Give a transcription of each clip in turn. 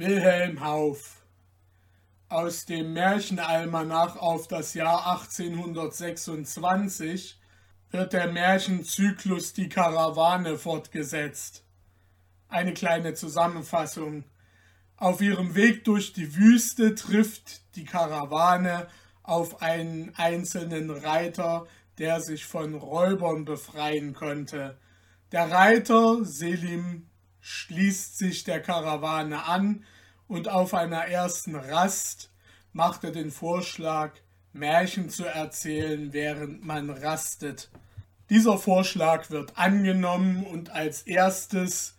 Wilhelm Hauff aus dem Märchenalmanach auf das Jahr 1826 wird der Märchenzyklus Die Karawane fortgesetzt. Eine kleine Zusammenfassung. Auf ihrem Weg durch die Wüste trifft die Karawane auf einen einzelnen Reiter, der sich von Räubern befreien konnte. Der Reiter Selim schließt sich der Karawane an und auf einer ersten Rast macht er den Vorschlag, Märchen zu erzählen, während man rastet. Dieser Vorschlag wird angenommen und als erstes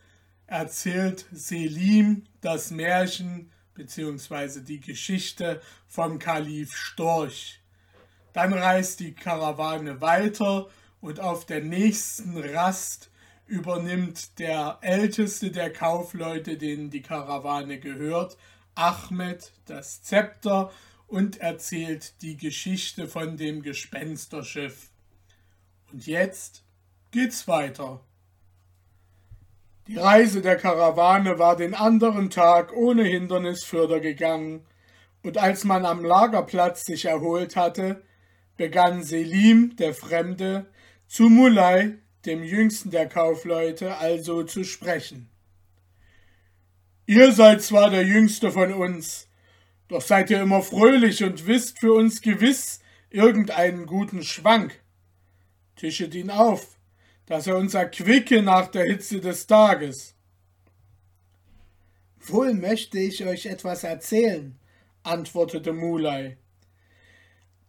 erzählt Selim das Märchen bzw. die Geschichte vom Kalif Storch. Dann reist die Karawane weiter und auf der nächsten Rast übernimmt der älteste der Kaufleute, denen die Karawane gehört, Ahmed, das Zepter und erzählt die Geschichte von dem Gespensterschiff. Und jetzt geht's weiter. Die Reise der Karawane war den anderen Tag ohne Hindernis fürder gegangen, und als man am Lagerplatz sich erholt hatte, begann Selim, der Fremde, zu Mulai, dem jüngsten der Kaufleute, also zu sprechen. Ihr seid zwar der jüngste von uns, doch seid ihr immer fröhlich und wisst für uns gewiss irgendeinen guten Schwank. Tischet ihn auf, dass er uns erquicke nach der Hitze des Tages. Wohl möchte ich euch etwas erzählen, antwortete Mulai,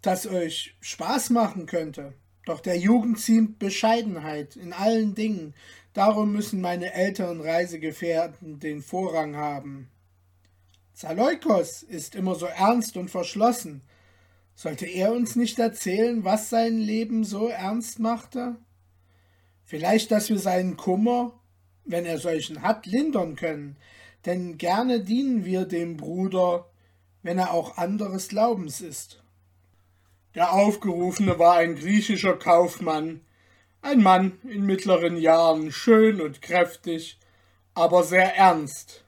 das euch Spaß machen könnte. Doch der Jugend ziemt Bescheidenheit in allen Dingen, darum müssen meine älteren Reisegefährten den Vorrang haben. Zaleukos ist immer so ernst und verschlossen. Sollte er uns nicht erzählen, was sein Leben so ernst machte? Vielleicht, dass wir seinen Kummer, wenn er solchen hat, lindern können, denn gerne dienen wir dem Bruder, wenn er auch anderes Glaubens ist. Der Aufgerufene war ein griechischer Kaufmann, ein Mann in mittleren Jahren, schön und kräftig, aber sehr ernst.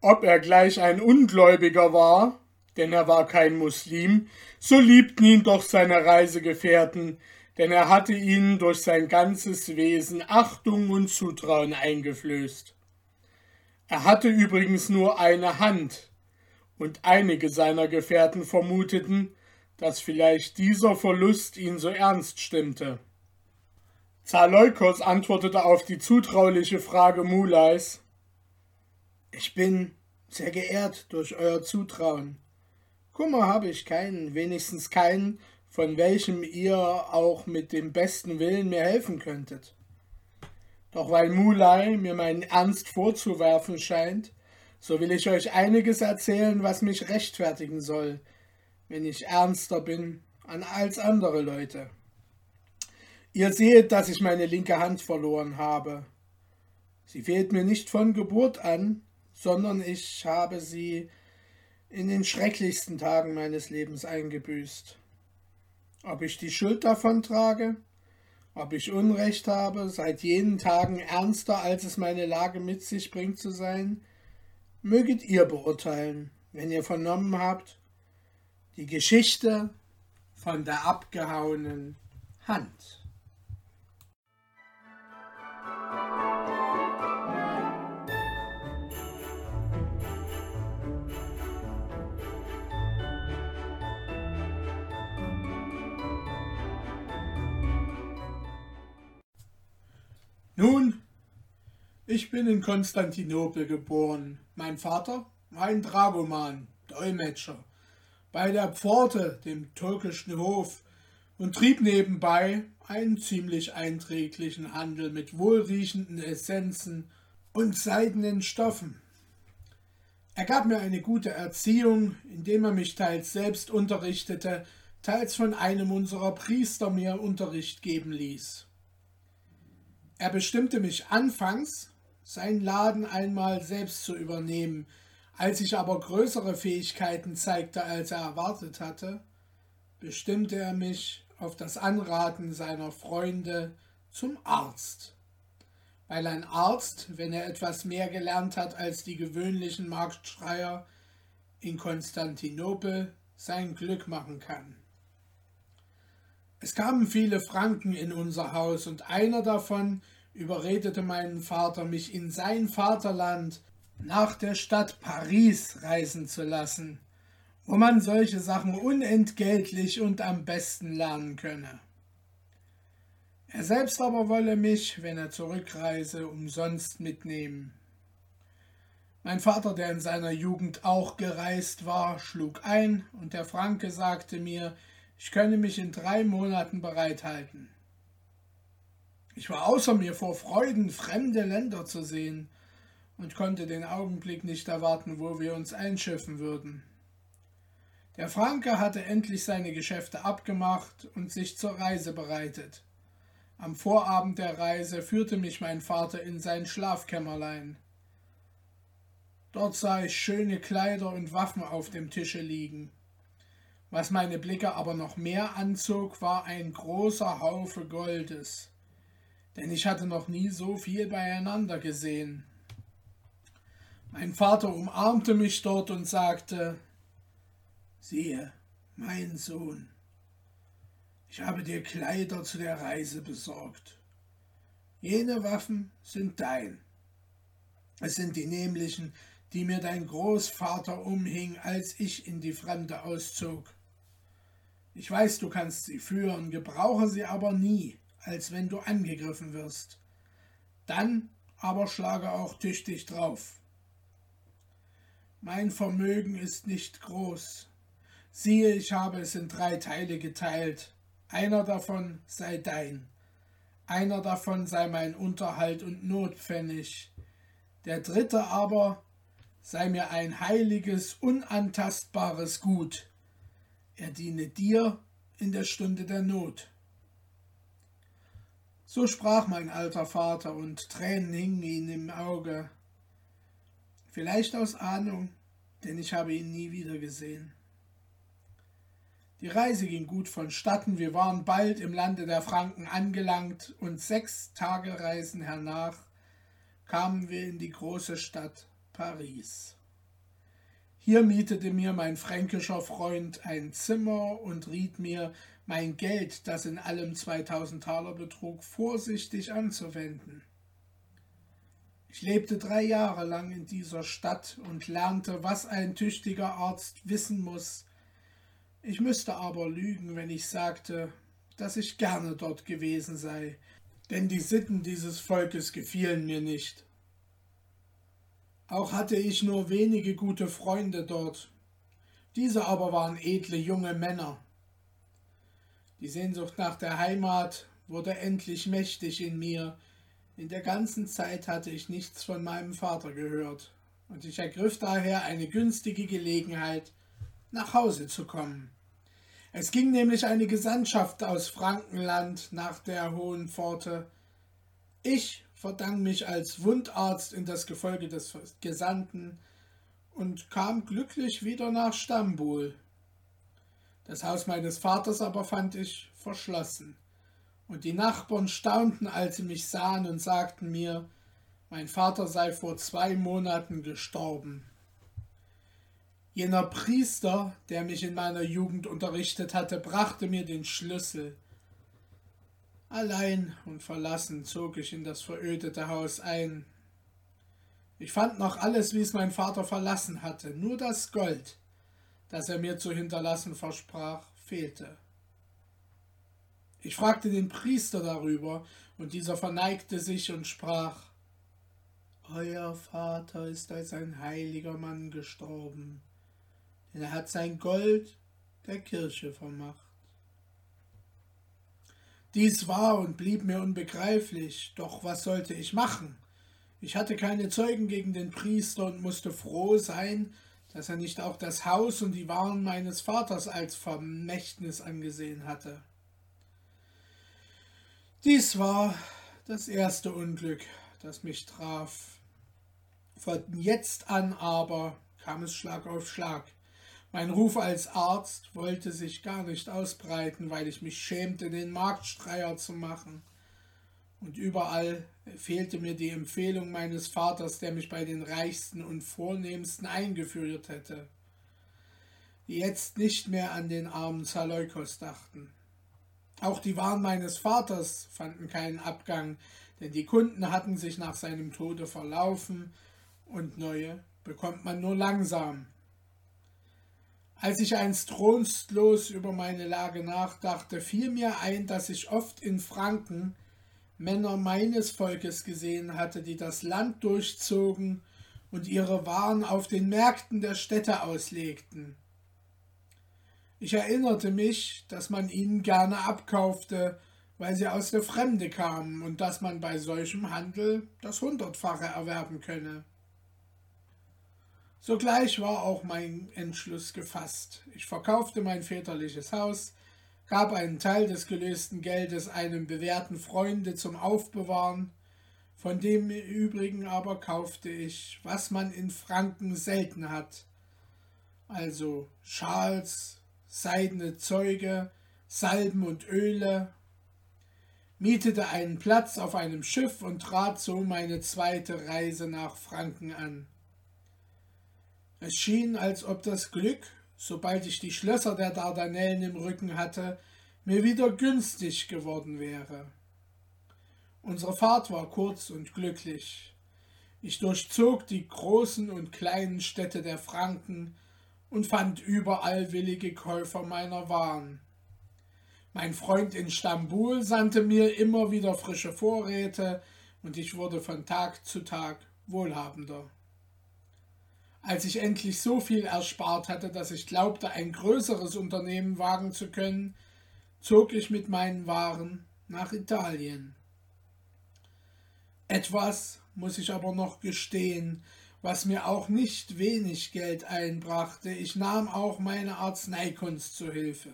Ob er gleich ein Ungläubiger war, denn er war kein Muslim, so liebten ihn doch seine Reisegefährten, denn er hatte ihnen durch sein ganzes Wesen Achtung und Zutrauen eingeflößt. Er hatte übrigens nur eine Hand, und einige seiner Gefährten vermuteten, dass vielleicht dieser Verlust ihn so ernst stimmte. Zaleukos antwortete auf die zutrauliche Frage Mulais Ich bin sehr geehrt durch euer Zutrauen. Kummer habe ich keinen, wenigstens keinen, von welchem ihr auch mit dem besten Willen mir helfen könntet. Doch weil Mulai mir meinen Ernst vorzuwerfen scheint, so will ich euch einiges erzählen, was mich rechtfertigen soll, wenn ich ernster bin als andere Leute. Ihr seht, dass ich meine linke Hand verloren habe. Sie fehlt mir nicht von Geburt an, sondern ich habe sie in den schrecklichsten Tagen meines Lebens eingebüßt. Ob ich die Schuld davon trage, ob ich Unrecht habe, seit jenen Tagen ernster, als es meine Lage mit sich bringt zu sein, möget ihr beurteilen, wenn ihr vernommen habt, die Geschichte von der abgehauenen Hand. Nun, ich bin in Konstantinopel geboren. Mein Vater war ein Dragoman, Dolmetscher bei der Pforte, dem türkischen Hof, und trieb nebenbei einen ziemlich einträglichen Handel mit wohlriechenden Essenzen und seidenen Stoffen. Er gab mir eine gute Erziehung, indem er mich teils selbst unterrichtete, teils von einem unserer Priester mir Unterricht geben ließ. Er bestimmte mich anfangs, seinen Laden einmal selbst zu übernehmen, als ich aber größere Fähigkeiten zeigte, als er erwartet hatte, bestimmte er mich auf das Anraten seiner Freunde zum Arzt. weil ein Arzt, wenn er etwas mehr gelernt hat als die gewöhnlichen Marktschreier in Konstantinopel, sein Glück machen kann. Es kamen viele Franken in unser Haus und einer davon überredete meinen Vater, mich in sein Vaterland nach der Stadt Paris reisen zu lassen, wo man solche Sachen unentgeltlich und am besten lernen könne. Er selbst aber wolle mich, wenn er zurückreise, umsonst mitnehmen. Mein Vater, der in seiner Jugend auch gereist war, schlug ein, und der Franke sagte mir, ich könne mich in drei Monaten bereithalten. Ich war außer mir vor Freuden, fremde Länder zu sehen, und konnte den Augenblick nicht erwarten, wo wir uns einschiffen würden. Der Franke hatte endlich seine Geschäfte abgemacht und sich zur Reise bereitet. Am Vorabend der Reise führte mich mein Vater in sein Schlafkämmerlein. Dort sah ich schöne Kleider und Waffen auf dem Tische liegen. Was meine Blicke aber noch mehr anzog, war ein großer Haufe Goldes, denn ich hatte noch nie so viel beieinander gesehen. Mein Vater umarmte mich dort und sagte Siehe, mein Sohn, ich habe dir Kleider zu der Reise besorgt. Jene Waffen sind dein. Es sind die nämlichen, die mir dein Großvater umhing, als ich in die Fremde auszog. Ich weiß, du kannst sie führen, gebrauche sie aber nie, als wenn du angegriffen wirst. Dann aber schlage auch tüchtig drauf. Mein Vermögen ist nicht groß. Siehe, ich habe es in drei Teile geteilt. Einer davon sei dein, einer davon sei mein Unterhalt und Notpfennig, der dritte aber sei mir ein heiliges, unantastbares Gut. Er diene dir in der Stunde der Not. So sprach mein alter Vater, und Tränen hingen ihm im Auge. Vielleicht aus Ahnung, denn ich habe ihn nie wieder gesehen. Die Reise ging gut vonstatten, wir waren bald im Lande der Franken angelangt, und sechs Tagereisen hernach kamen wir in die große Stadt Paris. Hier mietete mir mein fränkischer Freund ein Zimmer und riet mir, mein Geld, das in allem 2000 Taler betrug, vorsichtig anzuwenden. Ich lebte drei Jahre lang in dieser Stadt und lernte, was ein tüchtiger Arzt wissen muss, ich müsste aber lügen, wenn ich sagte, dass ich gerne dort gewesen sei, denn die Sitten dieses Volkes gefielen mir nicht. Auch hatte ich nur wenige gute Freunde dort, diese aber waren edle junge Männer. Die Sehnsucht nach der Heimat wurde endlich mächtig in mir, in der ganzen Zeit hatte ich nichts von meinem Vater gehört, und ich ergriff daher eine günstige Gelegenheit, nach Hause zu kommen. Es ging nämlich eine Gesandtschaft aus Frankenland nach der Hohen Pforte. Ich verdank mich als Wundarzt in das Gefolge des Gesandten und kam glücklich wieder nach Stambul. Das Haus meines Vaters aber fand ich verschlossen, und die Nachbarn staunten, als sie mich sahen und sagten mir, mein Vater sei vor zwei Monaten gestorben. Jener Priester, der mich in meiner Jugend unterrichtet hatte, brachte mir den Schlüssel. Allein und verlassen zog ich in das verödete Haus ein. Ich fand noch alles, wie es mein Vater verlassen hatte, nur das Gold, das er mir zu hinterlassen versprach, fehlte. Ich fragte den Priester darüber, und dieser verneigte sich und sprach Euer Vater ist als ein heiliger Mann gestorben denn er hat sein Gold der Kirche vermacht. Dies war und blieb mir unbegreiflich, doch was sollte ich machen? Ich hatte keine Zeugen gegen den Priester und musste froh sein, dass er nicht auch das Haus und die Waren meines Vaters als Vermächtnis angesehen hatte. Dies war das erste Unglück, das mich traf. Von jetzt an aber kam es Schlag auf Schlag. Mein Ruf als Arzt wollte sich gar nicht ausbreiten, weil ich mich schämte, den Marktstreier zu machen. und überall fehlte mir die Empfehlung meines Vaters, der mich bei den Reichsten und Vornehmsten eingeführt hätte, die jetzt nicht mehr an den armen Zaleukos dachten. Auch die Waren meines Vaters fanden keinen Abgang, denn die Kunden hatten sich nach seinem Tode verlaufen und neue bekommt man nur langsam. Als ich einst trostlos über meine Lage nachdachte, fiel mir ein, dass ich oft in Franken Männer meines Volkes gesehen hatte, die das Land durchzogen und ihre Waren auf den Märkten der Städte auslegten. Ich erinnerte mich, dass man ihnen gerne abkaufte, weil sie aus der Fremde kamen und dass man bei solchem Handel das Hundertfache erwerben könne. Sogleich war auch mein Entschluss gefasst. Ich verkaufte mein väterliches Haus, gab einen Teil des gelösten Geldes einem bewährten Freunde zum Aufbewahren, von dem übrigen aber kaufte ich, was man in Franken selten hat, also Schals, seidene Zeuge, Salben und Öle, mietete einen Platz auf einem Schiff und trat so meine zweite Reise nach Franken an. Es schien, als ob das Glück sobald ich die Schlösser der Dardanellen im Rücken hatte, mir wieder günstig geworden wäre. Unsere Fahrt war kurz und glücklich. Ich durchzog die großen und kleinen Städte der Franken und fand überall willige Käufer meiner Waren. Mein Freund in Stambul sandte mir immer wieder frische Vorräte, und ich wurde von Tag zu Tag wohlhabender. Als ich endlich so viel erspart hatte, dass ich glaubte, ein größeres Unternehmen wagen zu können, zog ich mit meinen Waren nach Italien. Etwas muss ich aber noch gestehen, was mir auch nicht wenig Geld einbrachte, ich nahm auch meine Arzneikunst zu Hilfe.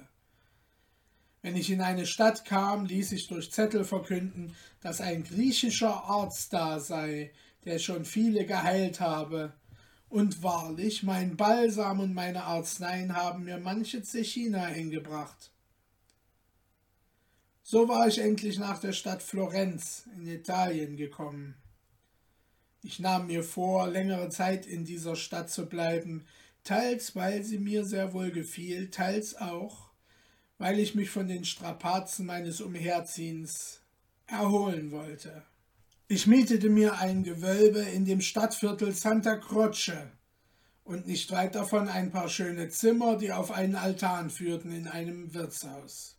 Wenn ich in eine Stadt kam, ließ ich durch Zettel verkünden, dass ein griechischer Arzt da sei, der schon viele geheilt habe, und wahrlich, mein Balsam und meine Arzneien haben mir manche Zechina eingebracht. So war ich endlich nach der Stadt Florenz in Italien gekommen. Ich nahm mir vor, längere Zeit in dieser Stadt zu bleiben, teils weil sie mir sehr wohl gefiel, teils auch, weil ich mich von den Strapazen meines Umherziehens erholen wollte. Ich mietete mir ein Gewölbe in dem Stadtviertel Santa Croce und nicht weit davon ein paar schöne Zimmer, die auf einen Altan führten in einem Wirtshaus.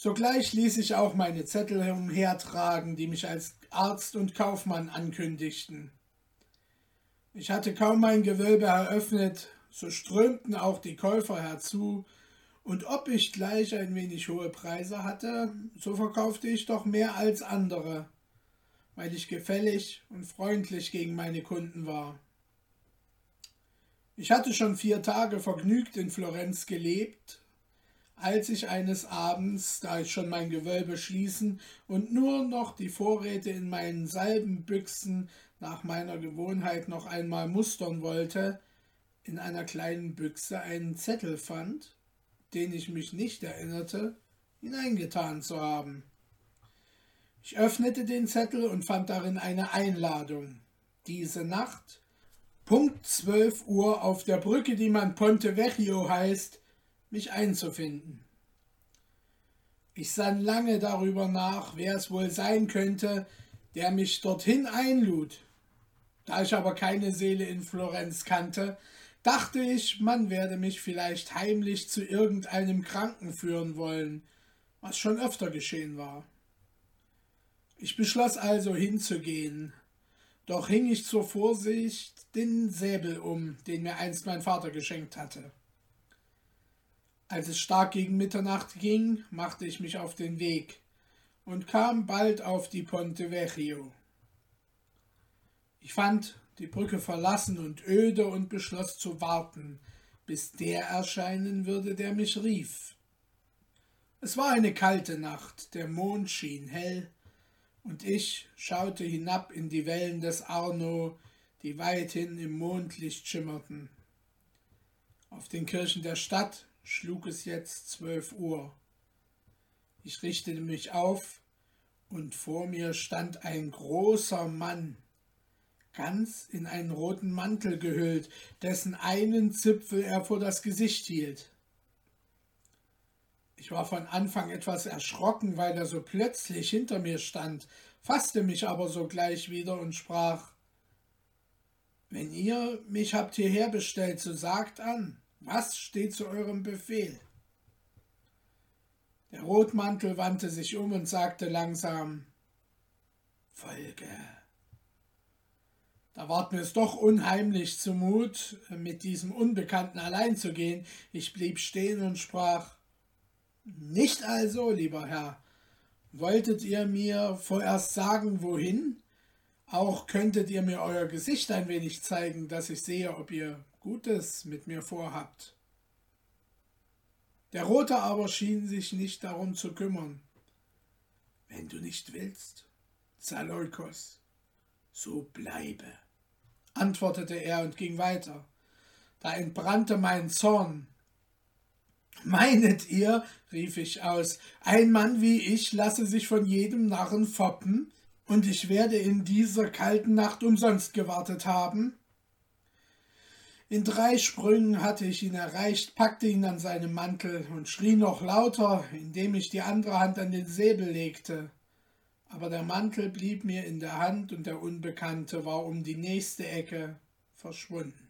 Sogleich ließ ich auch meine Zettel umhertragen, die mich als Arzt und Kaufmann ankündigten. Ich hatte kaum mein Gewölbe eröffnet, so strömten auch die Käufer herzu, und ob ich gleich ein wenig hohe Preise hatte, so verkaufte ich doch mehr als andere weil ich gefällig und freundlich gegen meine Kunden war. Ich hatte schon vier Tage vergnügt in Florenz gelebt, als ich eines Abends, da ich schon mein Gewölbe schließen und nur noch die Vorräte in meinen Salbenbüchsen nach meiner Gewohnheit noch einmal mustern wollte, in einer kleinen Büchse einen Zettel fand, den ich mich nicht erinnerte, hineingetan zu haben. Ich öffnete den Zettel und fand darin eine Einladung. Diese Nacht, Punkt 12 Uhr auf der Brücke, die man Ponte Vecchio heißt, mich einzufinden. Ich sann lange darüber nach, wer es wohl sein könnte, der mich dorthin einlud. Da ich aber keine Seele in Florenz kannte, dachte ich, man werde mich vielleicht heimlich zu irgendeinem Kranken führen wollen, was schon öfter geschehen war. Ich beschloss also hinzugehen, doch hing ich zur Vorsicht den Säbel um, den mir einst mein Vater geschenkt hatte. Als es stark gegen Mitternacht ging, machte ich mich auf den Weg und kam bald auf die Ponte Vecchio. Ich fand die Brücke verlassen und öde und beschloss zu warten, bis der erscheinen würde, der mich rief. Es war eine kalte Nacht, der Mond schien hell, und ich schaute hinab in die Wellen des Arno, die weithin im Mondlicht schimmerten. Auf den Kirchen der Stadt schlug es jetzt zwölf Uhr. Ich richtete mich auf und vor mir stand ein großer Mann, ganz in einen roten Mantel gehüllt, dessen einen Zipfel er vor das Gesicht hielt. Ich war von Anfang etwas erschrocken, weil er so plötzlich hinter mir stand, fasste mich aber sogleich wieder und sprach Wenn ihr mich habt hierher bestellt, so sagt an, was steht zu eurem Befehl? Der Rotmantel wandte sich um und sagte langsam Folge. Da ward mir es doch unheimlich zumut, mit diesem Unbekannten allein zu gehen. Ich blieb stehen und sprach Nicht also, lieber Herr, wolltet ihr mir vorerst sagen, wohin? Auch könntet ihr mir euer Gesicht ein wenig zeigen, dass ich sehe, ob ihr Gutes mit mir vorhabt. Der Rote aber schien sich nicht darum zu kümmern. Wenn du nicht willst, Zaleukos, so bleibe, antwortete er und ging weiter. Da entbrannte mein Zorn. Meinet ihr, rief ich aus, ein Mann wie ich lasse sich von jedem Narren foppen, und ich werde in dieser kalten Nacht umsonst gewartet haben? In drei Sprüngen hatte ich ihn erreicht, packte ihn an seinem Mantel und schrie noch lauter, indem ich die andere Hand an den Säbel legte. Aber der Mantel blieb mir in der Hand und der Unbekannte war um die nächste Ecke verschwunden.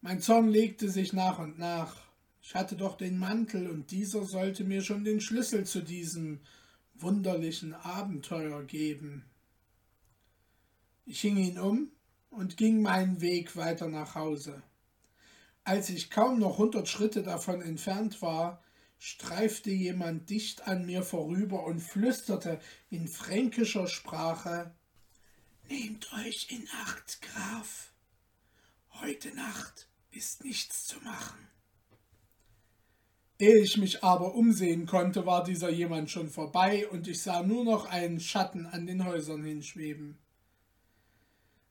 Mein Zorn legte sich nach und nach. Ich hatte doch den Mantel und dieser sollte mir schon den Schlüssel zu diesem wunderlichen Abenteuer geben. Ich hing ihn um und ging meinen Weg weiter nach Hause. Als ich kaum noch hundert Schritte davon entfernt war, streifte jemand dicht an mir vorüber und flüsterte in fränkischer Sprache Nehmt euch in Acht, Graf. Heute Nacht ist nichts zu machen. Ehe ich mich aber umsehen konnte, war dieser jemand schon vorbei und ich sah nur noch einen Schatten an den Häusern hinschweben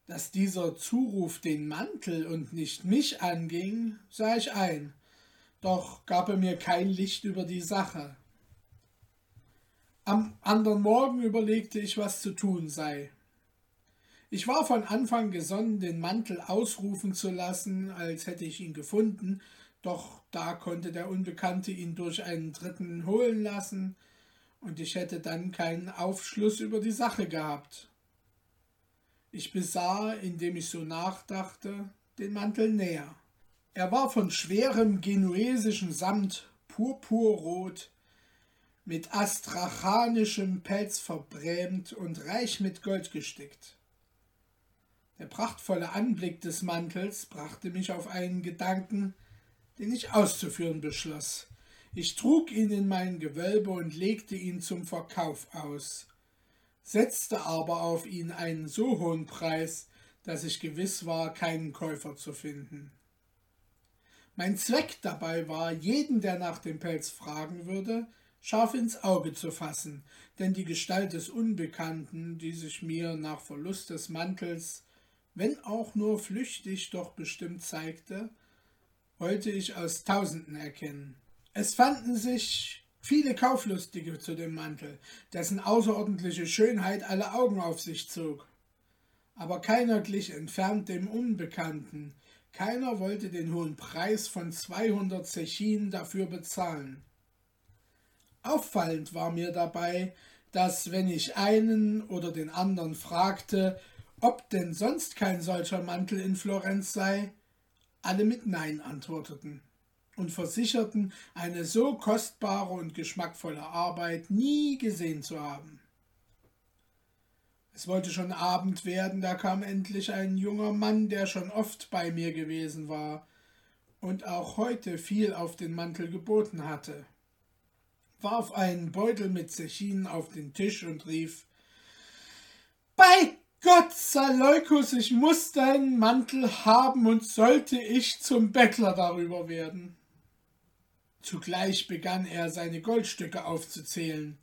dass dieser Zuruf den Mantel und nicht mich anging, sah ich ein, doch gab er mir kein Licht über die Sache. Am anderen Morgen überlegte ich, was zu tun sei. Ich war von Anfang gesonnen, den Mantel ausrufen zu lassen, als hätte ich ihn gefunden, doch da konnte der Unbekannte ihn durch einen Dritten holen lassen, und ich hätte dann keinen Aufschluss über die Sache gehabt. Ich besah, indem ich so nachdachte, den Mantel näher. Er war von schwerem genuesischen Samt, purpurrot, mit astrachanischem Pelz verbrämt und reich mit Gold gestickt. Der prachtvolle Anblick des Mantels brachte mich auf einen Gedanken, den ich auszuführen beschloss. Ich trug ihn in mein Gewölbe und legte ihn zum Verkauf aus setzte aber auf ihn einen so hohen Preis, dass ich gewiss war, keinen Käufer zu finden. Mein Zweck dabei war, jeden, der nach dem Pelz fragen würde, scharf ins Auge zu fassen, denn die Gestalt des Unbekannten, die sich mir nach Verlust des Mantels, wenn auch nur flüchtig, doch bestimmt zeigte, wollte ich aus Tausenden erkennen. Es fanden sich viele Kauflustige zu dem Mantel, dessen außerordentliche Schönheit alle Augen auf sich zog. Aber keiner glich entfernt dem Unbekannten, keiner wollte den hohen Preis von zweihundert Zechinen dafür bezahlen. Auffallend war mir dabei, dass wenn ich einen oder den anderen fragte, ob denn sonst kein solcher Mantel in Florenz sei, alle mit Nein antworteten und versicherten, eine so kostbare und geschmackvolle Arbeit nie gesehen zu haben. Es wollte schon Abend werden, da kam endlich ein junger Mann, der schon oft bei mir gewesen war und auch heute viel auf den Mantel geboten hatte, warf einen Beutel mit Zechinen auf den Tisch und rief Bei Gott, Saleukus, ich muss deinen Mantel haben und sollte ich zum Bettler darüber werden. Zugleich begann er seine Goldstücke aufzuzählen.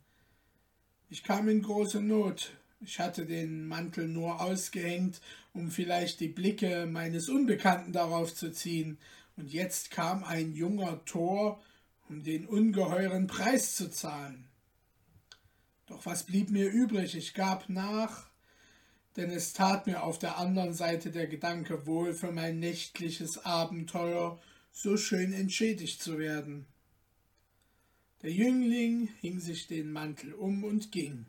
Ich kam in große Not. Ich hatte den Mantel nur ausgehängt, um vielleicht die Blicke meines Unbekannten darauf zu ziehen, und jetzt kam ein junger Tor, um den ungeheuren Preis zu zahlen. Doch was blieb mir übrig? Ich gab nach, denn es tat mir auf der anderen Seite der Gedanke wohl, für mein nächtliches Abenteuer so schön entschädigt zu werden. Der Jüngling hing sich den Mantel um und ging.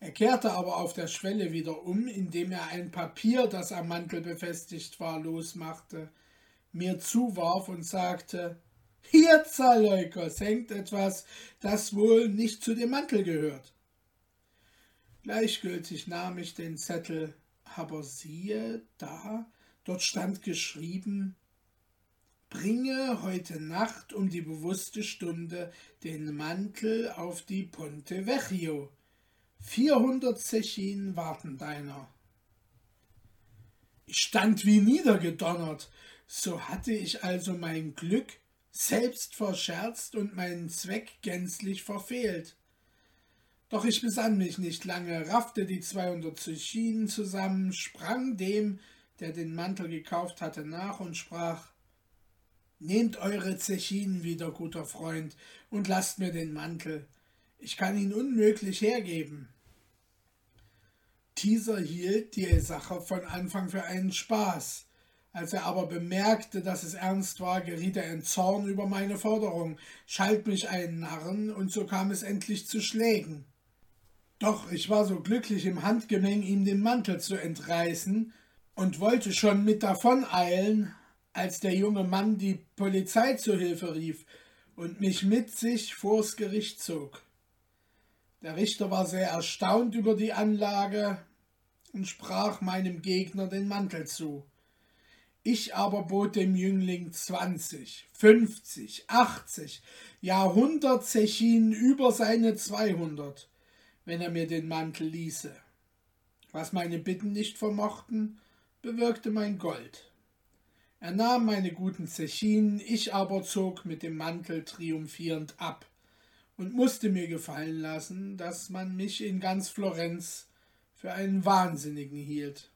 Er kehrte aber auf der Schwelle wieder um, indem er ein Papier, das am Mantel befestigt war, losmachte, mir zuwarf und sagte Hier, Zaleukos, hängt etwas, das wohl nicht zu dem Mantel gehört. Gleichgültig nahm ich den Zettel, aber siehe da, dort stand geschrieben Bringe heute Nacht um die bewusste Stunde den Mantel auf die Ponte Vecchio. Vierhundert Zechin warten deiner. Ich stand wie niedergedonnert, so hatte ich also mein Glück selbst verscherzt und meinen Zweck gänzlich verfehlt. Doch ich besann mich nicht lange, raffte die zweihundert Zechinen zusammen, sprang dem, der den Mantel gekauft hatte, nach und sprach Nehmt eure Zechinen wieder, guter Freund, und lasst mir den Mantel. Ich kann ihn unmöglich hergeben. Dieser hielt die Sache von Anfang für einen Spaß. Als er aber bemerkte, dass es ernst war, geriet er in Zorn über meine Forderung, schalt mich einen Narren, und so kam es endlich zu Schlägen. Doch ich war so glücklich im Handgemeng, ihm den Mantel zu entreißen, und wollte schon mit davon eilen, als der junge Mann die Polizei zu Hilfe rief und mich mit sich vors Gericht zog. Der Richter war sehr erstaunt über die Anlage und sprach meinem Gegner den Mantel zu. Ich aber bot dem Jüngling zwanzig, fünfzig, achtzig, ja hundert Zechinen über seine zweihundert, wenn er mir den Mantel ließe. Was meine Bitten nicht vermochten, bewirkte mein Gold. Er nahm meine guten Zechinen, ich aber zog mit dem Mantel triumphierend ab und musste mir gefallen lassen, dass man mich in ganz Florenz für einen Wahnsinnigen hielt.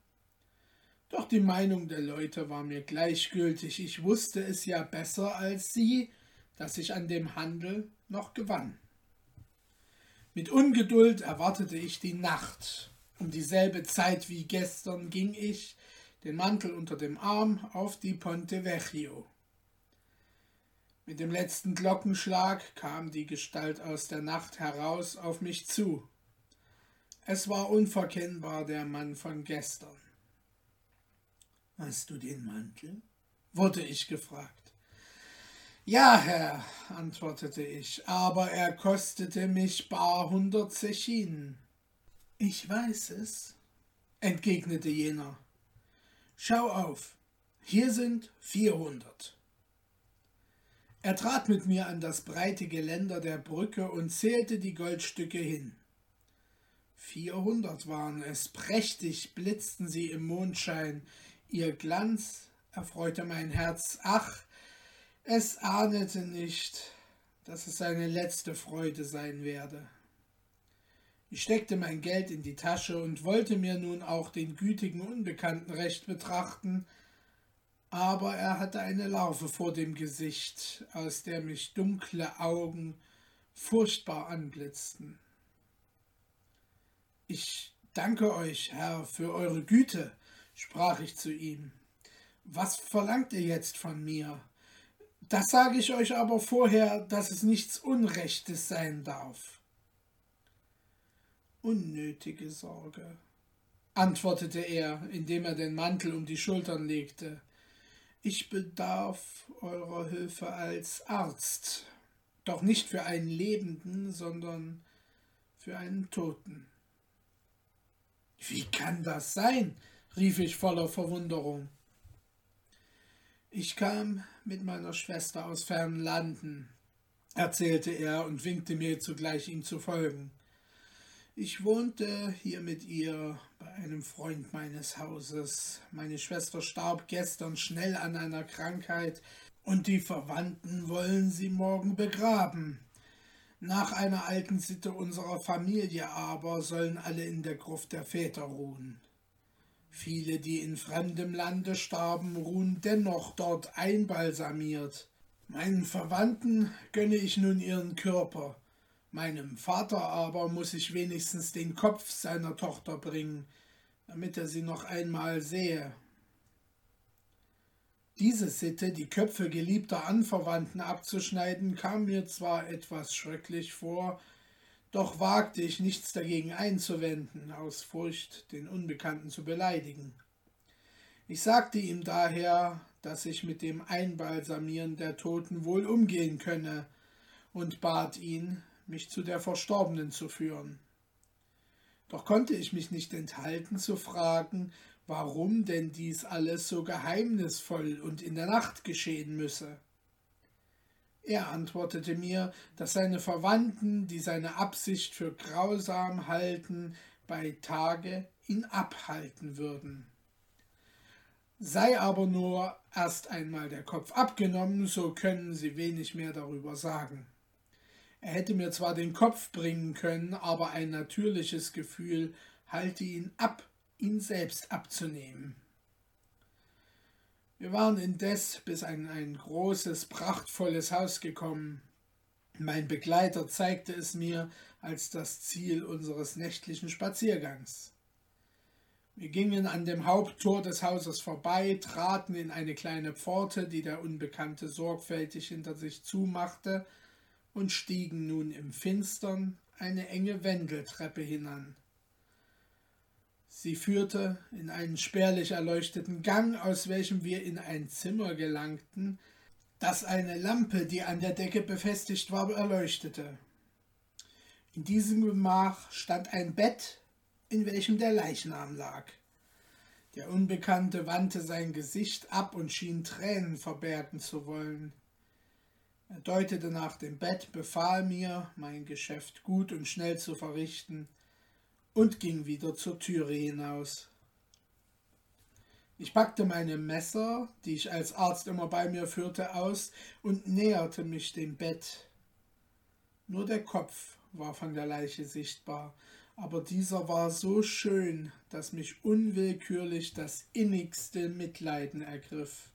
Doch die Meinung der Leute war mir gleichgültig, ich wusste es ja besser als sie, dass ich an dem Handel noch gewann. Mit Ungeduld erwartete ich die Nacht. Um dieselbe Zeit wie gestern ging ich, den Mantel unter dem Arm, auf die Ponte Vecchio. Mit dem letzten Glockenschlag kam die Gestalt aus der Nacht heraus auf mich zu. Es war unverkennbar der Mann von gestern. Hast du den Mantel? wurde ich gefragt. Ja, Herr, antwortete ich, aber er kostete mich bar hundert Zechinen. Ich weiß es, entgegnete jener. Schau auf, hier sind vierhundert. Er trat mit mir an das breite Geländer der Brücke und zählte die Goldstücke hin. Vierhundert waren es, prächtig blitzten sie im Mondschein, ihr Glanz erfreute mein Herz, ach, es ahnete nicht, dass es seine letzte Freude sein werde. Ich steckte mein Geld in die Tasche und wollte mir nun auch den gütigen Unbekannten recht betrachten, aber er hatte eine Larve vor dem Gesicht, aus der mich dunkle Augen furchtbar anblitzten. Ich danke euch, Herr, für eure Güte, sprach ich zu ihm. Was verlangt ihr jetzt von mir? Das sage ich euch aber vorher, dass es nichts Unrechtes sein darf. Unnötige Sorge, antwortete er, indem er den Mantel um die Schultern legte. Ich bedarf eurer Hilfe als Arzt, doch nicht für einen Lebenden, sondern für einen Toten. Wie kann das sein? rief ich voller Verwunderung. Ich kam mit meiner Schwester aus fernen Landen, erzählte er und winkte mir zugleich, ihm zu folgen. Ich wohnte hier mit ihr bei einem Freund meines Hauses. Meine Schwester starb gestern schnell an einer Krankheit, und die Verwandten wollen sie morgen begraben. Nach einer alten Sitte unserer Familie aber sollen alle in der Gruft der Väter ruhen. Viele, die in fremdem Lande starben, ruhen dennoch dort einbalsamiert. Meinen Verwandten gönne ich nun ihren Körper, Meinem Vater aber muss ich wenigstens den Kopf seiner Tochter bringen, damit er sie noch einmal sehe. Diese Sitte, die Köpfe geliebter Anverwandten abzuschneiden, kam mir zwar etwas schrecklich vor, doch wagte ich nichts dagegen einzuwenden, aus Furcht, den Unbekannten zu beleidigen. Ich sagte ihm daher, dass ich mit dem Einbalsamieren der Toten wohl umgehen könne, und bat ihn, mich zu der Verstorbenen zu führen. Doch konnte ich mich nicht enthalten zu fragen, warum denn dies alles so geheimnisvoll und in der Nacht geschehen müsse. Er antwortete mir, dass seine Verwandten, die seine Absicht für grausam halten, bei Tage ihn abhalten würden. Sei aber nur erst einmal der Kopf abgenommen, so können sie wenig mehr darüber sagen. Er hätte mir zwar den Kopf bringen können, aber ein natürliches Gefühl halte ihn ab, ihn selbst abzunehmen. Wir waren indes bis an ein großes, prachtvolles Haus gekommen. Mein Begleiter zeigte es mir als das Ziel unseres nächtlichen Spaziergangs. Wir gingen an dem Haupttor des Hauses vorbei, traten in eine kleine Pforte, die der Unbekannte sorgfältig hinter sich zumachte, und stiegen nun im Finstern eine enge Wendeltreppe hinan. Sie führte in einen spärlich erleuchteten Gang, aus welchem wir in ein Zimmer gelangten, das eine Lampe, die an der Decke befestigt war, erleuchtete. In diesem Gemach stand ein Bett, in welchem der Leichnam lag. Der Unbekannte wandte sein Gesicht ab und schien Tränen verbergen zu wollen. Er deutete nach dem Bett, befahl mir, mein Geschäft gut und schnell zu verrichten, und ging wieder zur Türe hinaus. Ich packte meine Messer, die ich als Arzt immer bei mir führte, aus und näherte mich dem Bett. Nur der Kopf war von der Leiche sichtbar, aber dieser war so schön, dass mich unwillkürlich das innigste Mitleiden ergriff.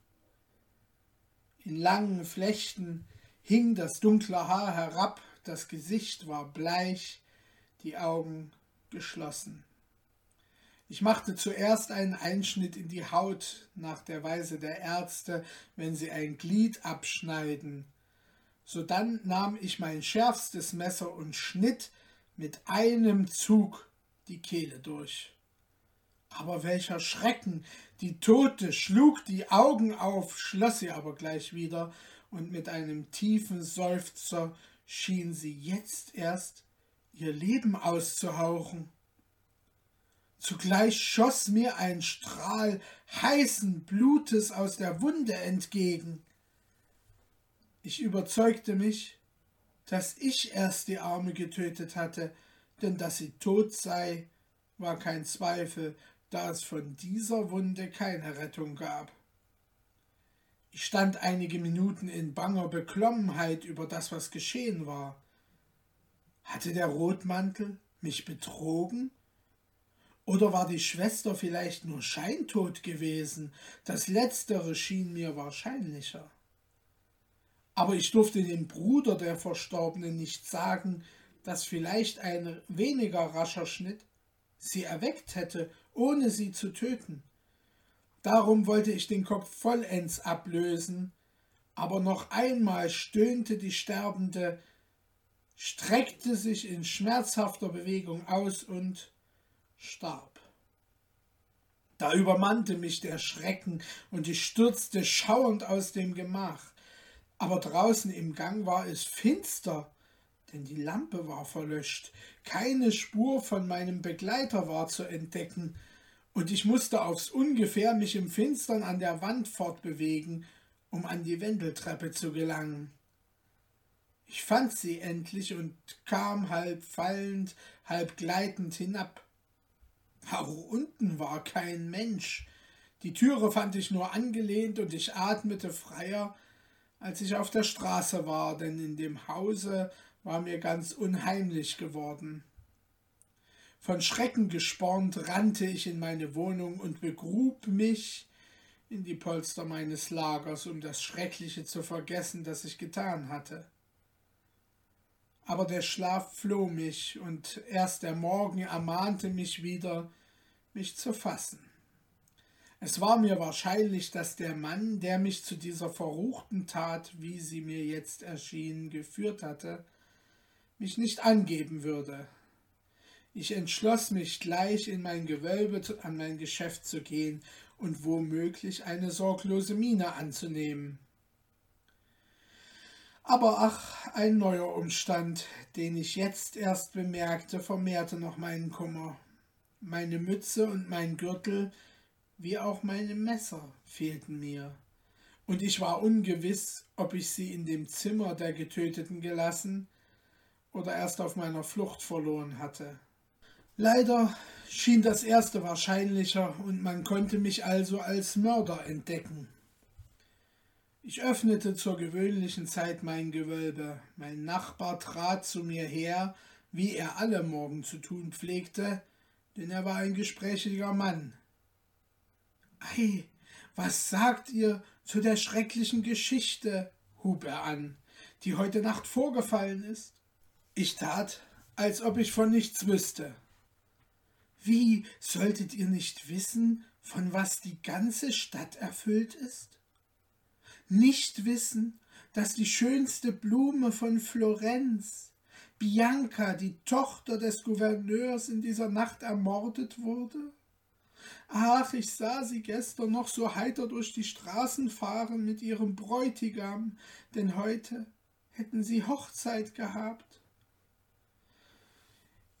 In langen Flechten hing das dunkle Haar herab, das Gesicht war bleich, die Augen geschlossen. Ich machte zuerst einen Einschnitt in die Haut nach der Weise der Ärzte, wenn sie ein Glied abschneiden. Sodann nahm ich mein schärfstes Messer und schnitt mit einem Zug die Kehle durch. Aber welcher Schrecken! Die Tote schlug die Augen auf, schloss sie aber gleich wieder, und mit einem tiefen Seufzer schien sie jetzt erst ihr Leben auszuhauchen. Zugleich schoss mir ein Strahl heißen Blutes aus der Wunde entgegen. Ich überzeugte mich, dass ich erst die Arme getötet hatte, denn dass sie tot sei, war kein Zweifel, da es von dieser Wunde keine Rettung gab. Ich stand einige Minuten in banger Beklommenheit über das, was geschehen war. Hatte der Rotmantel mich betrogen? Oder war die Schwester vielleicht nur scheintot gewesen? Das letztere schien mir wahrscheinlicher. Aber ich durfte dem Bruder der Verstorbenen nicht sagen, dass vielleicht ein weniger rascher Schnitt sie erweckt hätte, ohne sie zu töten. Darum wollte ich den Kopf vollends ablösen, aber noch einmal stöhnte die Sterbende, streckte sich in schmerzhafter Bewegung aus und starb. Da übermannte mich der Schrecken und ich stürzte schauernd aus dem Gemach. Aber draußen im Gang war es finster, denn die Lampe war verlöscht. Keine Spur von meinem Begleiter war zu entdecken, und ich musste aufs ungefähr mich im Finstern an der Wand fortbewegen, um an die Wendeltreppe zu gelangen. Ich fand sie endlich und kam halb fallend, halb gleitend hinab. Auch unten war kein Mensch. Die Türe fand ich nur angelehnt und ich atmete freier, als ich auf der Straße war, denn in dem Hause war mir ganz unheimlich geworden. Von Schrecken gespornt rannte ich in meine Wohnung und begrub mich in die Polster meines Lagers, um das Schreckliche zu vergessen, das ich getan hatte. aber der Schlaf floh mich, und erst der Morgen ermahnte mich wieder, mich zu fassen. Es war mir wahrscheinlich, dass der Mann, der mich zu dieser verruchten Tat, wie sie mir jetzt erschien, geführt hatte, mich nicht angeben würde. Ich entschloss mich gleich in mein Gewölbe an mein Geschäft zu gehen und womöglich eine sorglose Miene anzunehmen. Aber ach, ein neuer Umstand, den ich jetzt erst bemerkte, vermehrte noch meinen Kummer. Meine Mütze und mein Gürtel, wie auch meine Messer, fehlten mir, und ich war ungewiss, ob ich sie in dem Zimmer der Getöteten gelassen oder erst auf meiner Flucht verloren hatte. Leider schien das erste wahrscheinlicher, und man konnte mich also als Mörder entdecken. Ich öffnete zur gewöhnlichen Zeit mein Gewölbe. Mein Nachbar trat zu mir her, wie er alle Morgen zu tun pflegte, denn er war ein gesprächiger Mann. Ei, was sagt ihr zu der schrecklichen Geschichte? hub er an, die heute Nacht vorgefallen ist. Ich tat, als ob ich von nichts wüsste. Wie solltet ihr nicht wissen, von was die ganze Stadt erfüllt ist? nicht wissen, dass die schönste Blume von Florenz, Bianca, die Tochter des Gouverneurs, in dieser Nacht ermordet wurde? Ach, ich sah sie gestern noch so heiter durch die Straßen fahren mit ihrem Bräutigam, denn heute hätten sie Hochzeit gehabt.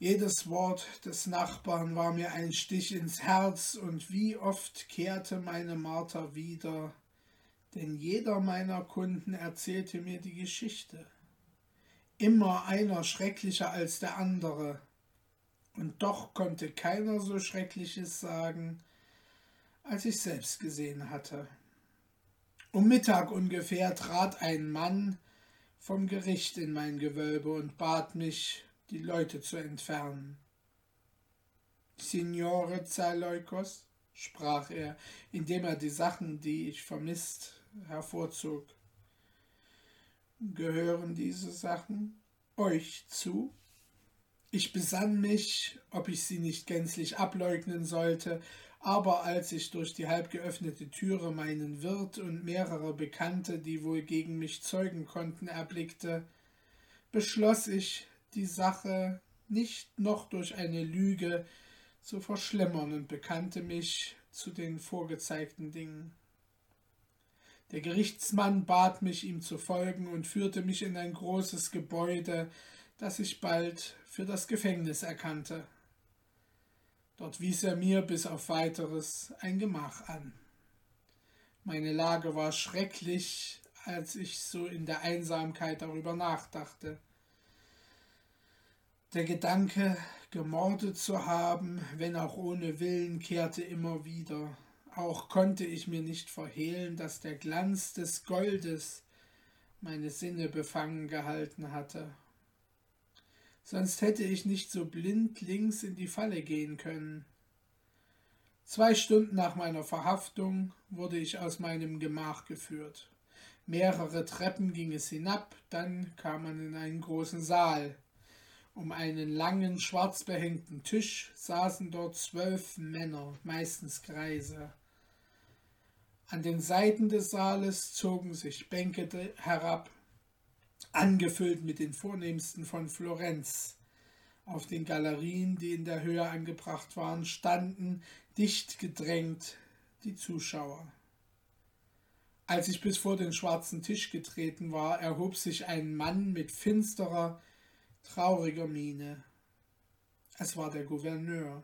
Jedes Wort des Nachbarn war mir ein Stich ins Herz, und wie oft kehrte meine Martha wieder, denn jeder meiner Kunden erzählte mir die Geschichte. Immer einer schrecklicher als der andere. Und doch konnte keiner so Schreckliches sagen, als ich selbst gesehen hatte. Um Mittag ungefähr trat ein Mann vom Gericht in mein Gewölbe und bat mich, die Leute zu entfernen. Signore Zaleukos, sprach er, indem er die Sachen, die ich vermisst hervorzog. Gehören diese Sachen euch zu? Ich besann mich, ob ich sie nicht gänzlich ableugnen sollte, aber als ich durch die halb geöffnete Türe meinen Wirt und mehrere Bekannte, die wohl gegen mich zeugen konnten, erblickte, beschloss ich, die Sache nicht noch durch eine Lüge zu verschlimmern und bekannte mich zu den vorgezeigten Dingen. Der Gerichtsmann bat mich, ihm zu folgen und führte mich in ein großes Gebäude, das ich bald für das Gefängnis erkannte. Dort wies er mir bis auf weiteres ein Gemach an. Meine Lage war schrecklich, als ich so in der Einsamkeit darüber nachdachte. Der Gedanke, gemordet zu haben, wenn auch ohne Willen, kehrte immer wieder. Auch konnte ich mir nicht verhehlen, dass der Glanz des Goldes meine Sinne befangen gehalten hatte. Sonst hätte ich nicht so blind links in die Falle gehen können. Zwei Stunden nach meiner Verhaftung wurde ich aus meinem Gemach geführt. Mehrere Treppen ging es hinab, dann kam man in einen großen Saal. Um einen langen, schwarz behängten Tisch saßen dort zwölf Männer, meistens Greise. An den Seiten des Saales zogen sich Bänke herab, angefüllt mit den vornehmsten von Florenz. Auf den Galerien, die in der Höhe angebracht waren, standen, dicht gedrängt, die Zuschauer. Als ich bis vor den schwarzen Tisch getreten war, erhob sich ein Mann mit finsterer, trauriger Miene. Es war der Gouverneur.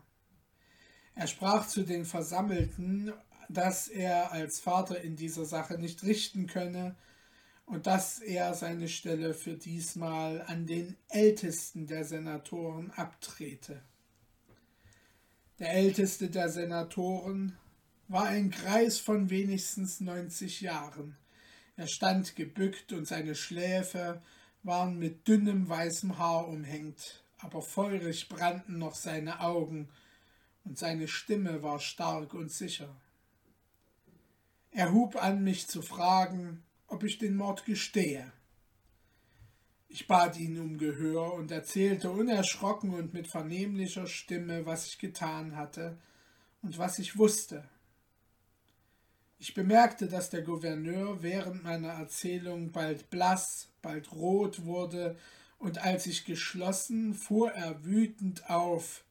Er sprach zu den Versammelten dass er als Vater in dieser Sache nicht richten könne und dass er seine Stelle für diesmal an den ältesten der Senatoren abtrete. Der älteste der Senatoren war ein Greis von wenigstens 90 Jahren. Er stand gebückt und seine Schläfe waren mit dünnem weißem Haar umhängt, aber feurig brannten noch seine Augen und seine Stimme war stark und sicher. Er hub an, mich zu fragen, ob ich den Mord gestehe. Ich bat ihn um Gehör und erzählte unerschrocken und mit vernehmlicher Stimme, was ich getan hatte und was ich wusste. Ich bemerkte, dass der Gouverneur während meiner Erzählung bald blass, bald rot wurde, und als ich geschlossen, fuhr er wütend auf.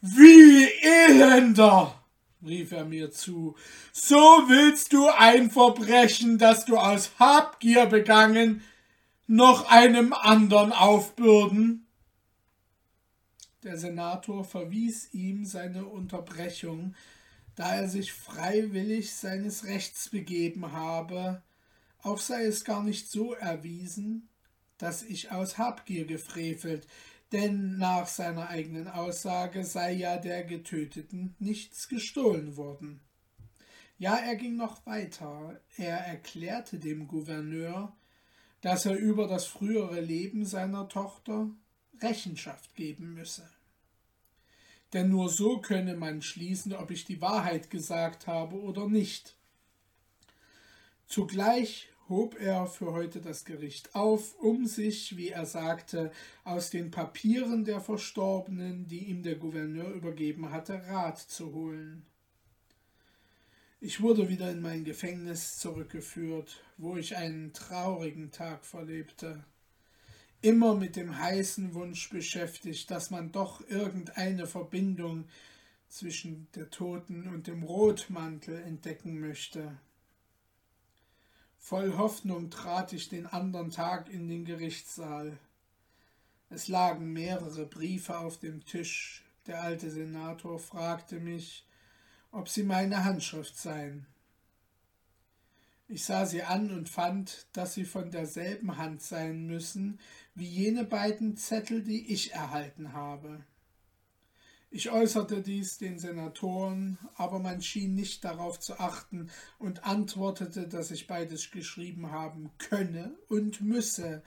Wie elender! rief er mir zu. So willst du ein Verbrechen, das du aus Habgier begangen, noch einem andern aufbürden? Der Senator verwies ihm seine Unterbrechung, da er sich freiwillig seines Rechts begeben habe, auch sei es gar nicht so erwiesen, dass ich aus Habgier gefrevelt, denn nach seiner eigenen Aussage sei ja der Getöteten nichts gestohlen worden. Ja, er ging noch weiter. Er erklärte dem Gouverneur, dass er über das frühere Leben seiner Tochter Rechenschaft geben müsse. Denn nur so könne man schließen, ob ich die Wahrheit gesagt habe oder nicht. Zugleich hob er für heute das Gericht auf, um sich, wie er sagte, aus den Papieren der Verstorbenen, die ihm der Gouverneur übergeben hatte, Rat zu holen. Ich wurde wieder in mein Gefängnis zurückgeführt, wo ich einen traurigen Tag verlebte, immer mit dem heißen Wunsch beschäftigt, dass man doch irgendeine Verbindung zwischen der Toten und dem Rotmantel entdecken möchte. Voll Hoffnung trat ich den andern Tag in den Gerichtssaal. Es lagen mehrere Briefe auf dem Tisch. Der alte Senator fragte mich, ob sie meine Handschrift seien. Ich sah sie an und fand, dass sie von derselben Hand sein müssen wie jene beiden Zettel, die ich erhalten habe. Ich äußerte dies den Senatoren, aber man schien nicht darauf zu achten und antwortete, dass ich beides geschrieben haben könne und müsse,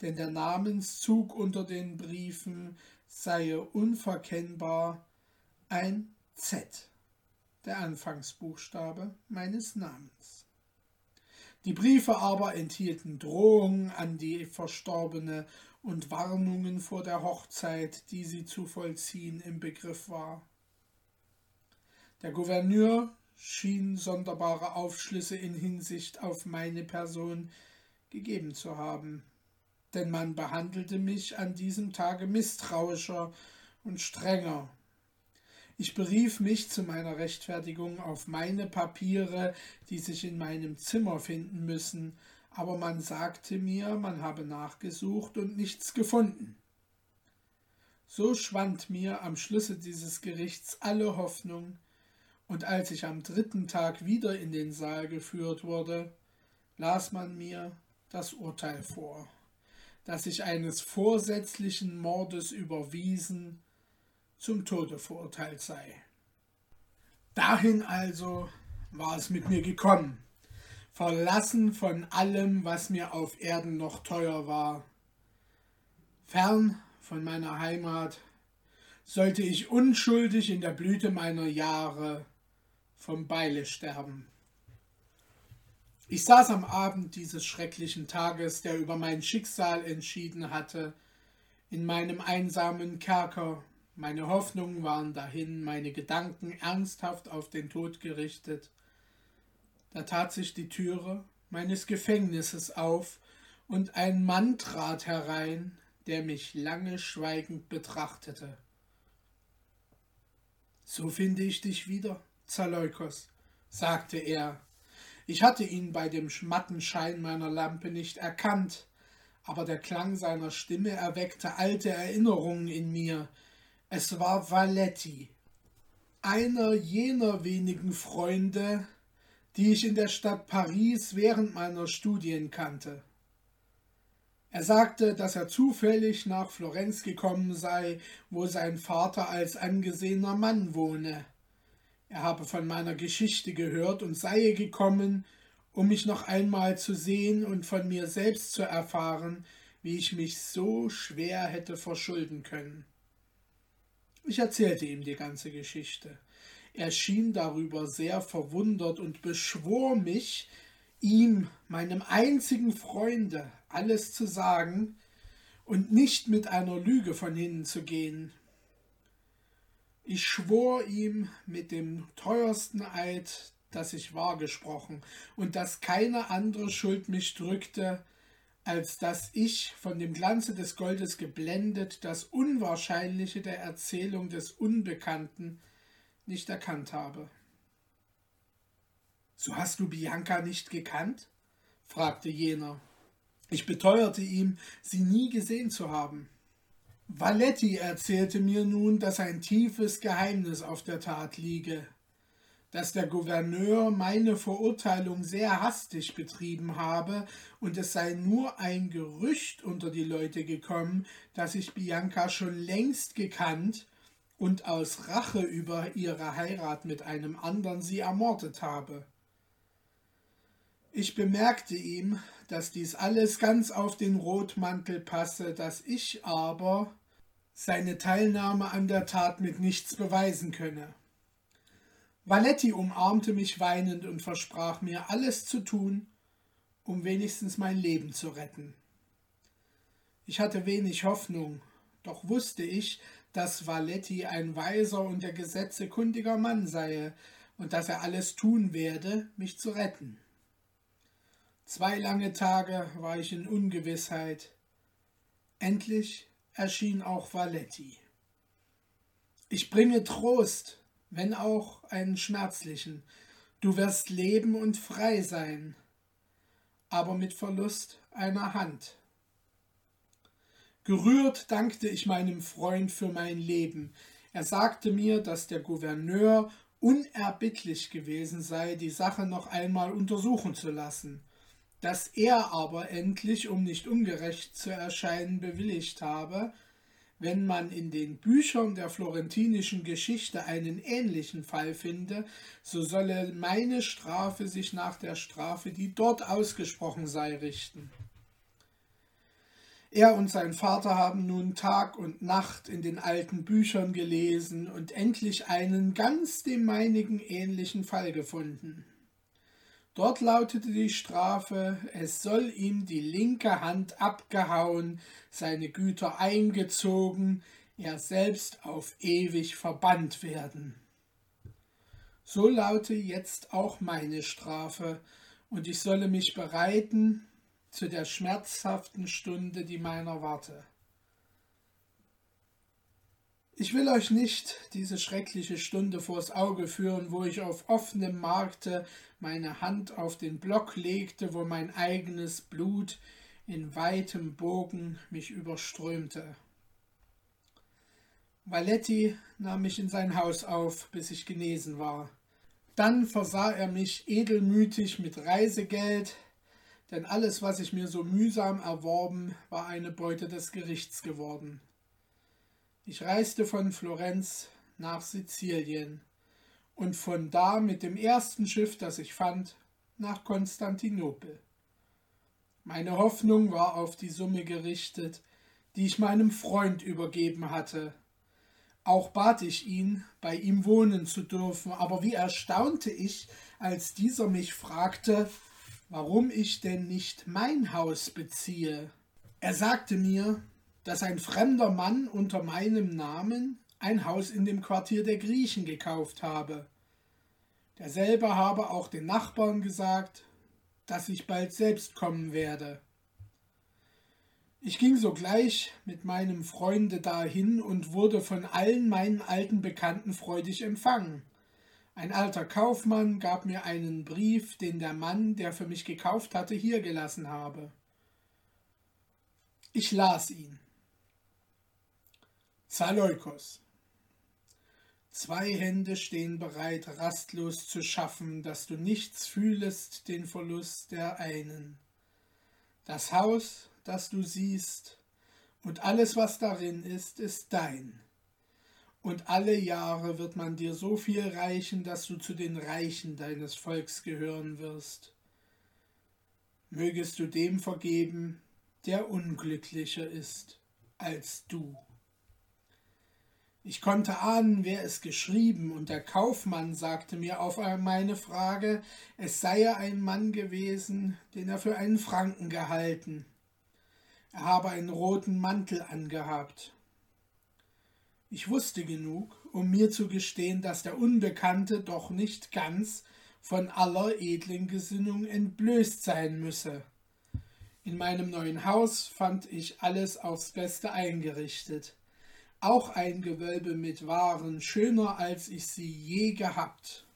denn der Namenszug unter den Briefen sei unverkennbar ein Z, der Anfangsbuchstabe meines Namens. Die Briefe aber enthielten Drohungen an die Verstorbene und Warnungen vor der Hochzeit, die sie zu vollziehen im Begriff war. Der Gouverneur schien sonderbare Aufschlüsse in Hinsicht auf meine Person gegeben zu haben, denn man behandelte mich an diesem Tage misstrauischer und strenger. Ich berief mich zu meiner Rechtfertigung auf meine Papiere, die sich in meinem Zimmer finden müssen, aber man sagte mir, man habe nachgesucht und nichts gefunden. So schwand mir am Schlusse dieses Gerichts alle Hoffnung, und als ich am dritten Tag wieder in den Saal geführt wurde, las man mir das Urteil vor, dass ich eines vorsätzlichen Mordes überwiesen zum Tode verurteilt sei. Dahin also war es mit mir gekommen verlassen von allem, was mir auf Erden noch teuer war. Fern von meiner Heimat sollte ich unschuldig in der Blüte meiner Jahre vom Beile sterben. Ich saß am Abend dieses schrecklichen Tages, der über mein Schicksal entschieden hatte, in meinem einsamen Kerker. Meine Hoffnungen waren dahin, meine Gedanken ernsthaft auf den Tod gerichtet. Da tat sich die Türe meines Gefängnisses auf, und ein Mann trat herein, der mich lange schweigend betrachtete. So finde ich dich wieder, Zaleukos, sagte er. Ich hatte ihn bei dem matten Schein meiner Lampe nicht erkannt, aber der Klang seiner Stimme erweckte alte Erinnerungen in mir. Es war Valetti, einer jener wenigen Freunde, die ich in der Stadt Paris während meiner Studien kannte. Er sagte, dass er zufällig nach Florenz gekommen sei, wo sein Vater als angesehener Mann wohne. Er habe von meiner Geschichte gehört und sei gekommen, um mich noch einmal zu sehen und von mir selbst zu erfahren, wie ich mich so schwer hätte verschulden können. Ich erzählte ihm die ganze Geschichte. Er schien darüber sehr verwundert und beschwor mich, ihm, meinem einzigen Freunde, alles zu sagen und nicht mit einer Lüge von hinnen zu gehen. Ich schwor ihm mit dem teuersten Eid, dass ich wahr gesprochen und dass keine andere Schuld mich drückte, als dass ich, von dem Glanze des Goldes geblendet, das Unwahrscheinliche der Erzählung des Unbekannten nicht erkannt habe. So hast du Bianca nicht gekannt? fragte jener. Ich beteuerte ihm, sie nie gesehen zu haben. Valetti erzählte mir nun, dass ein tiefes Geheimnis auf der Tat liege, dass der Gouverneur meine Verurteilung sehr hastig betrieben habe und es sei nur ein Gerücht unter die Leute gekommen, dass ich Bianca schon längst gekannt und aus Rache über ihre Heirat mit einem andern sie ermordet habe. Ich bemerkte ihm, dass dies alles ganz auf den Rotmantel passe, dass ich aber seine Teilnahme an der Tat mit nichts beweisen könne. Valetti umarmte mich weinend und versprach mir, alles zu tun, um wenigstens mein Leben zu retten. Ich hatte wenig Hoffnung, doch wusste ich, dass Valetti ein weiser und der Gesetze kundiger Mann sei und dass er alles tun werde, mich zu retten. Zwei lange Tage war ich in Ungewissheit. Endlich erschien auch Valetti. Ich bringe Trost, wenn auch einen schmerzlichen. Du wirst leben und frei sein, aber mit Verlust einer Hand. Gerührt dankte ich meinem Freund für mein Leben. Er sagte mir, dass der Gouverneur unerbittlich gewesen sei, die Sache noch einmal untersuchen zu lassen, dass er aber endlich, um nicht ungerecht zu erscheinen, bewilligt habe, wenn man in den Büchern der florentinischen Geschichte einen ähnlichen Fall finde, so solle meine Strafe sich nach der Strafe, die dort ausgesprochen sei, richten. Er und sein Vater haben nun Tag und Nacht in den alten Büchern gelesen und endlich einen ganz dem meinigen ähnlichen Fall gefunden. Dort lautete die Strafe, es soll ihm die linke Hand abgehauen, seine Güter eingezogen, er selbst auf ewig verbannt werden. So laute jetzt auch meine Strafe, und ich solle mich bereiten zu der schmerzhaften Stunde, die meiner warte. Ich will euch nicht diese schreckliche Stunde vors Auge führen, wo ich auf offenem Markte meine Hand auf den Block legte, wo mein eigenes Blut in weitem Bogen mich überströmte. Valetti nahm mich in sein Haus auf, bis ich genesen war. Dann versah er mich edelmütig mit Reisegeld, denn alles, was ich mir so mühsam erworben, war eine Beute des Gerichts geworden. Ich reiste von Florenz nach Sizilien und von da mit dem ersten Schiff, das ich fand, nach Konstantinopel. Meine Hoffnung war auf die Summe gerichtet, die ich meinem Freund übergeben hatte. Auch bat ich ihn, bei ihm wohnen zu dürfen, aber wie erstaunte ich, als dieser mich fragte, warum ich denn nicht mein Haus beziehe. Er sagte mir, dass ein fremder Mann unter meinem Namen ein Haus in dem Quartier der Griechen gekauft habe. Derselbe habe auch den Nachbarn gesagt, dass ich bald selbst kommen werde. Ich ging sogleich mit meinem Freunde dahin und wurde von allen meinen alten Bekannten freudig empfangen. Ein alter Kaufmann gab mir einen Brief, den der Mann, der für mich gekauft hatte, hier gelassen habe. Ich las ihn. Zaleukos. Zwei Hände stehen bereit, rastlos zu schaffen, dass du nichts fühlest den Verlust der einen. Das Haus, das du siehst, und alles, was darin ist, ist dein. Und alle Jahre wird man dir so viel reichen, dass du zu den Reichen deines Volks gehören wirst. Mögest du dem vergeben, der unglücklicher ist als du. Ich konnte ahnen, wer es geschrieben, und der Kaufmann sagte mir auf meine Frage, es sei ein Mann gewesen, den er für einen Franken gehalten. Er habe einen roten Mantel angehabt. Ich wusste genug, um mir zu gestehen, dass der Unbekannte doch nicht ganz von aller edlen Gesinnung entblößt sein müsse. In meinem neuen Haus fand ich alles aufs Beste eingerichtet. Auch ein Gewölbe mit Waren, schöner als ich sie je gehabt.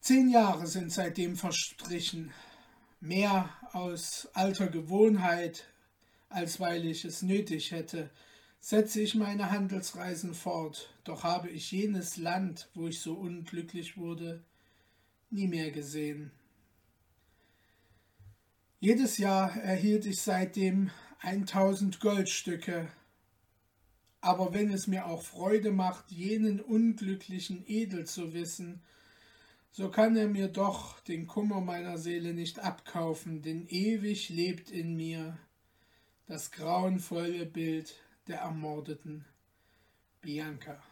Zehn Jahre sind seitdem verstrichen, mehr aus alter Gewohnheit, als weil ich es nötig hätte, setze ich meine Handelsreisen fort, doch habe ich jenes Land, wo ich so unglücklich wurde, nie mehr gesehen. Jedes Jahr erhielt ich seitdem 1000 Goldstücke, aber wenn es mir auch Freude macht, jenen unglücklichen Edel zu wissen, so kann er mir doch den Kummer meiner Seele nicht abkaufen, denn ewig lebt in mir das grauenvolle Bild der ermordeten Bianca.